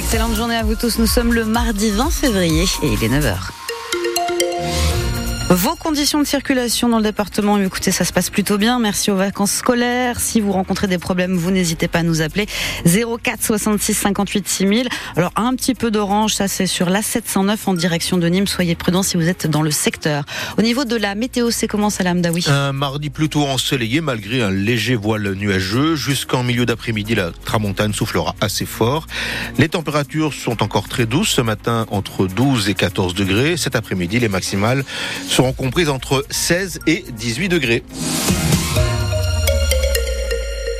Excellente journée à vous tous. Nous sommes le mardi 20 février et il est 9h. Vos conditions de circulation dans le département, écoutez, ça se passe plutôt bien. Merci aux vacances scolaires. Si vous rencontrez des problèmes, vous n'hésitez pas à nous appeler 04 66 58 6000. Alors un petit peu d'orange, ça c'est sur la 709 en direction de Nîmes. Soyez prudents si vous êtes dans le secteur. Au niveau de la météo, c'est comment Salam Daoui? Un mardi plutôt ensoleillé malgré un léger voile nuageux. Jusqu'en milieu d'après-midi, la tramontane soufflera assez fort. Les températures sont encore très douces ce matin entre 12 et 14 degrés. Cet après-midi, les maximales seront comprises entre 16 et 18 degrés.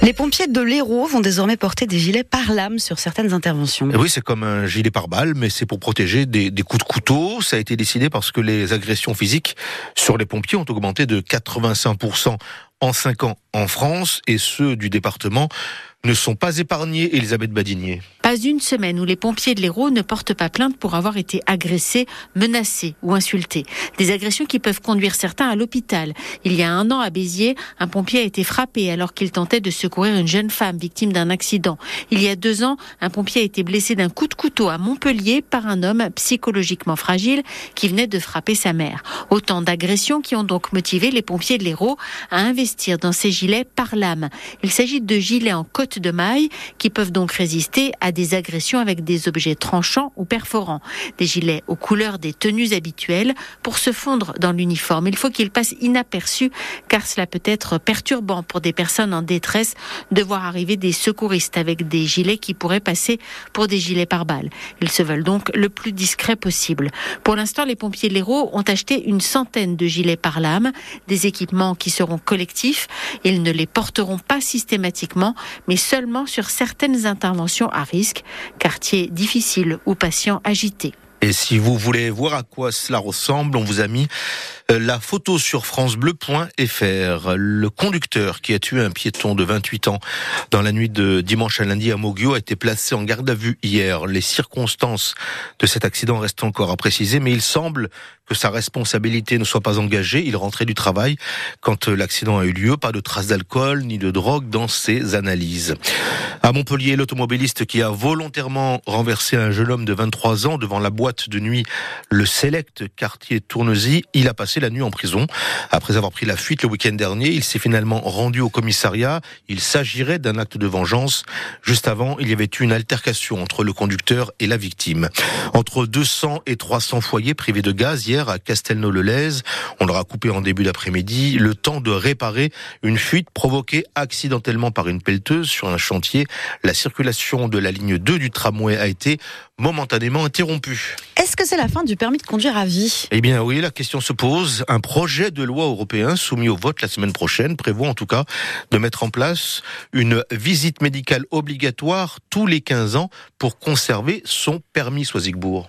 Les pompiers de l'Hérault vont désormais porter des gilets par lame sur certaines interventions. Et oui, c'est comme un gilet par balle, mais c'est pour protéger des, des, coups de couteau. Ça a été décidé parce que les agressions physiques sur les pompiers ont augmenté de 85% en 5 ans en France et ceux du département ne sont pas épargnés, Elisabeth Badinier. Pas une semaine où les pompiers de l'Hérault ne portent pas plainte pour avoir été agressés, menacés ou insultés. Des agressions qui peuvent conduire certains à l'hôpital. Il y a un an à Béziers, un pompier a été frappé alors qu'il tentait de secourir une jeune femme victime d'un accident. Il y a deux ans, un pompier a été blessé d'un coup de couteau à Montpellier par un homme psychologiquement fragile qui venait de frapper sa mère. Autant d'agressions qui ont donc motivé les pompiers de l'Hérault à investir dans ces gilets par lame. Il s'agit de gilets en côte de maille qui peuvent donc résister à des agressions avec des objets tranchants ou perforants. Des gilets aux couleurs des tenues habituelles pour se fondre dans l'uniforme. Il faut qu'ils passent inaperçus car cela peut être perturbant pour des personnes en détresse de voir arriver des secouristes avec des gilets qui pourraient passer pour des gilets par balles. Ils se veulent donc le plus discret possible. Pour l'instant, les pompiers de l'Hérault ont acheté une centaine de gilets par lame, des équipements qui seront collectifs. Ils ne les porteront pas systématiquement, mais seulement sur certaines interventions à risque, quartiers difficiles ou patients agités. Et si vous voulez voir à quoi cela ressemble, on vous a mis euh, la photo sur francebleu.fr. Le conducteur qui a tué un piéton de 28 ans dans la nuit de dimanche à lundi à Moguio a été placé en garde à vue hier. Les circonstances de cet accident restent encore à préciser, mais il semble que sa responsabilité ne soit pas engagée. Il rentrait du travail quand l'accident a eu lieu. Pas de traces d'alcool ni de drogue dans ses analyses. À Montpellier, l'automobiliste qui a volontairement renversé un jeune homme de 23 ans devant la boîte de nuit Le Select, quartier Tournesy, il a passé la nuit en prison. Après avoir pris la fuite le week-end dernier, il s'est finalement rendu au commissariat. Il s'agirait d'un acte de vengeance. Juste avant, il y avait eu une altercation entre le conducteur et la victime. Entre 200 et 300 foyers privés de gaz hier à Castelnau-le-Lez. On leur a coupé en début d'après-midi le temps de réparer une fuite provoquée accidentellement par une pelleteuse sur un chantier. La circulation de la ligne 2 du tramway a été momentanément interrompue. Est-ce que c'est la fin du permis de conduire à vie? Eh bien oui, la question se pose. Un projet de loi européen soumis au vote la semaine prochaine prévoit en tout cas de mettre en place une visite médicale obligatoire tous les 15 ans pour conserver son permis Soisigbourg.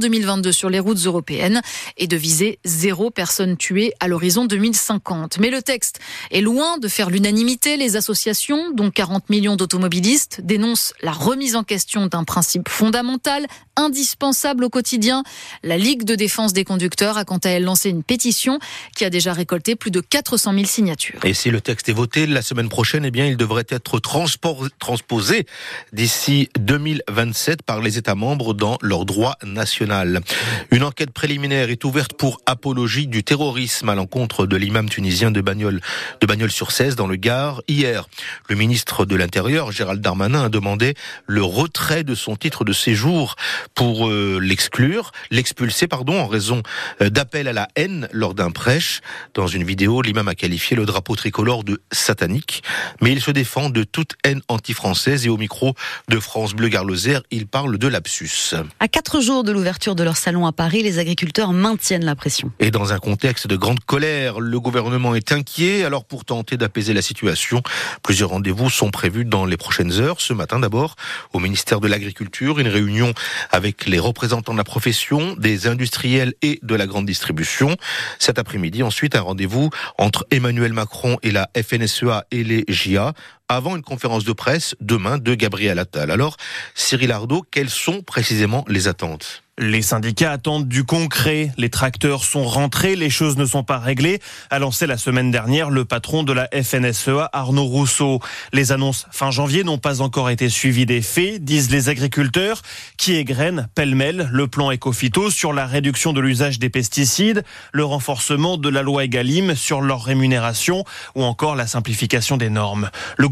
2022 sur les routes européennes et de viser zéro personne tuée à l'horizon 2050. Mais le texte est loin de faire l'unanimité. Les associations, dont 40 millions d'automobilistes, dénoncent la remise en question d'un principe fondamental, indispensable au quotidien. La Ligue de défense des conducteurs a quant à elle lancé une pétition qui a déjà récolté plus de 400 000 signatures. Et si le texte est voté la semaine prochaine, eh bien, il devrait être transposé d'ici 2027 par les États membres dans leur droit national. Une enquête préliminaire est ouverte pour apologie du terrorisme à l'encontre de l'imam tunisien de Bagnols, de Bagnols sur 16 dans le Gard. Hier, le ministre de l'Intérieur, Gérald Darmanin, a demandé le retrait de son titre de séjour pour euh, l'exclure, l'expulser, pardon, en raison euh, d'appel à la haine lors d'un prêche. Dans une vidéo, l'imam a qualifié le drapeau tricolore de satanique, mais il se défend de toute haine anti-française et au micro de France Bleu Garloser, il parle de lapsus. À quatre jours de l'ouverture de leur salon à Paris, les agriculteurs maintiennent la pression. Et dans un contexte de grande colère, le gouvernement est inquiet. Alors pour tenter d'apaiser la situation, plusieurs rendez-vous sont prévus dans les prochaines heures. Ce matin d'abord, au ministère de l'Agriculture, une réunion avec les représentants de la profession, des industriels et de la grande distribution. Cet après-midi, ensuite, un rendez-vous entre Emmanuel Macron et la FNSEA et les JA avant une conférence de presse demain de Gabriel Attal. Alors, Cyril Ardo, quelles sont précisément les attentes? Les syndicats attendent du concret. Les tracteurs sont rentrés, les choses ne sont pas réglées, a lancé la semaine dernière le patron de la FNSEA, Arnaud Rousseau. Les annonces fin janvier n'ont pas encore été suivies des faits, disent les agriculteurs, qui égrènent pêle-mêle le plan Ecofito sur la réduction de l'usage des pesticides, le renforcement de la loi Egalim sur leur rémunération ou encore la simplification des normes.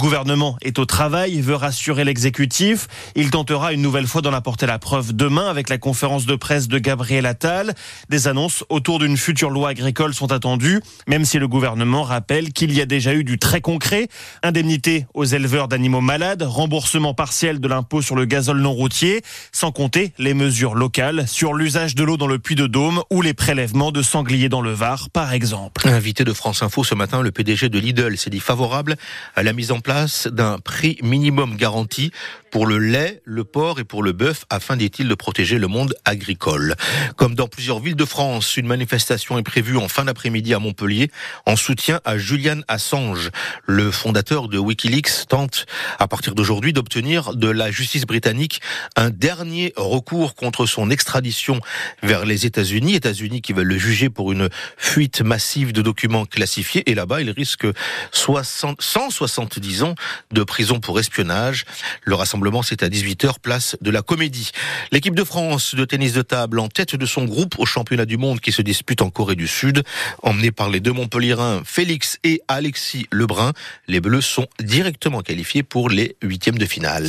Gouvernement est au travail, veut rassurer l'exécutif. Il tentera une nouvelle fois d'en apporter la preuve demain avec la conférence de presse de Gabriel Attal. Des annonces autour d'une future loi agricole sont attendues, même si le gouvernement rappelle qu'il y a déjà eu du très concret. Indemnité aux éleveurs d'animaux malades, remboursement partiel de l'impôt sur le gazole non routier, sans compter les mesures locales sur l'usage de l'eau dans le puits de Dôme ou les prélèvements de sangliers dans le Var, par exemple. Invité de France Info ce matin, le PDG de Lidl s'est dit favorable à la mise en place d'un prix minimum garanti pour le lait, le porc et pour le bœuf afin, dit-il, de protéger le monde agricole. Comme dans plusieurs villes de France, une manifestation est prévue en fin d'après-midi à Montpellier en soutien à Julian Assange. Le fondateur de Wikileaks tente à partir d'aujourd'hui d'obtenir de la justice britannique un dernier recours contre son extradition vers les États-Unis. États-Unis qui veulent le juger pour une fuite massive de documents classifiés et là-bas il risque 60, 170 ans de prison pour espionnage. Le rassemblement c'est à 18h place de la Comédie. L'équipe de France de tennis de table en tête de son groupe au championnat du monde qui se dispute en Corée du Sud. Emmené par les deux Montpellierins, Félix et Alexis Lebrun, les Bleus sont directement qualifiés pour les huitièmes de finale.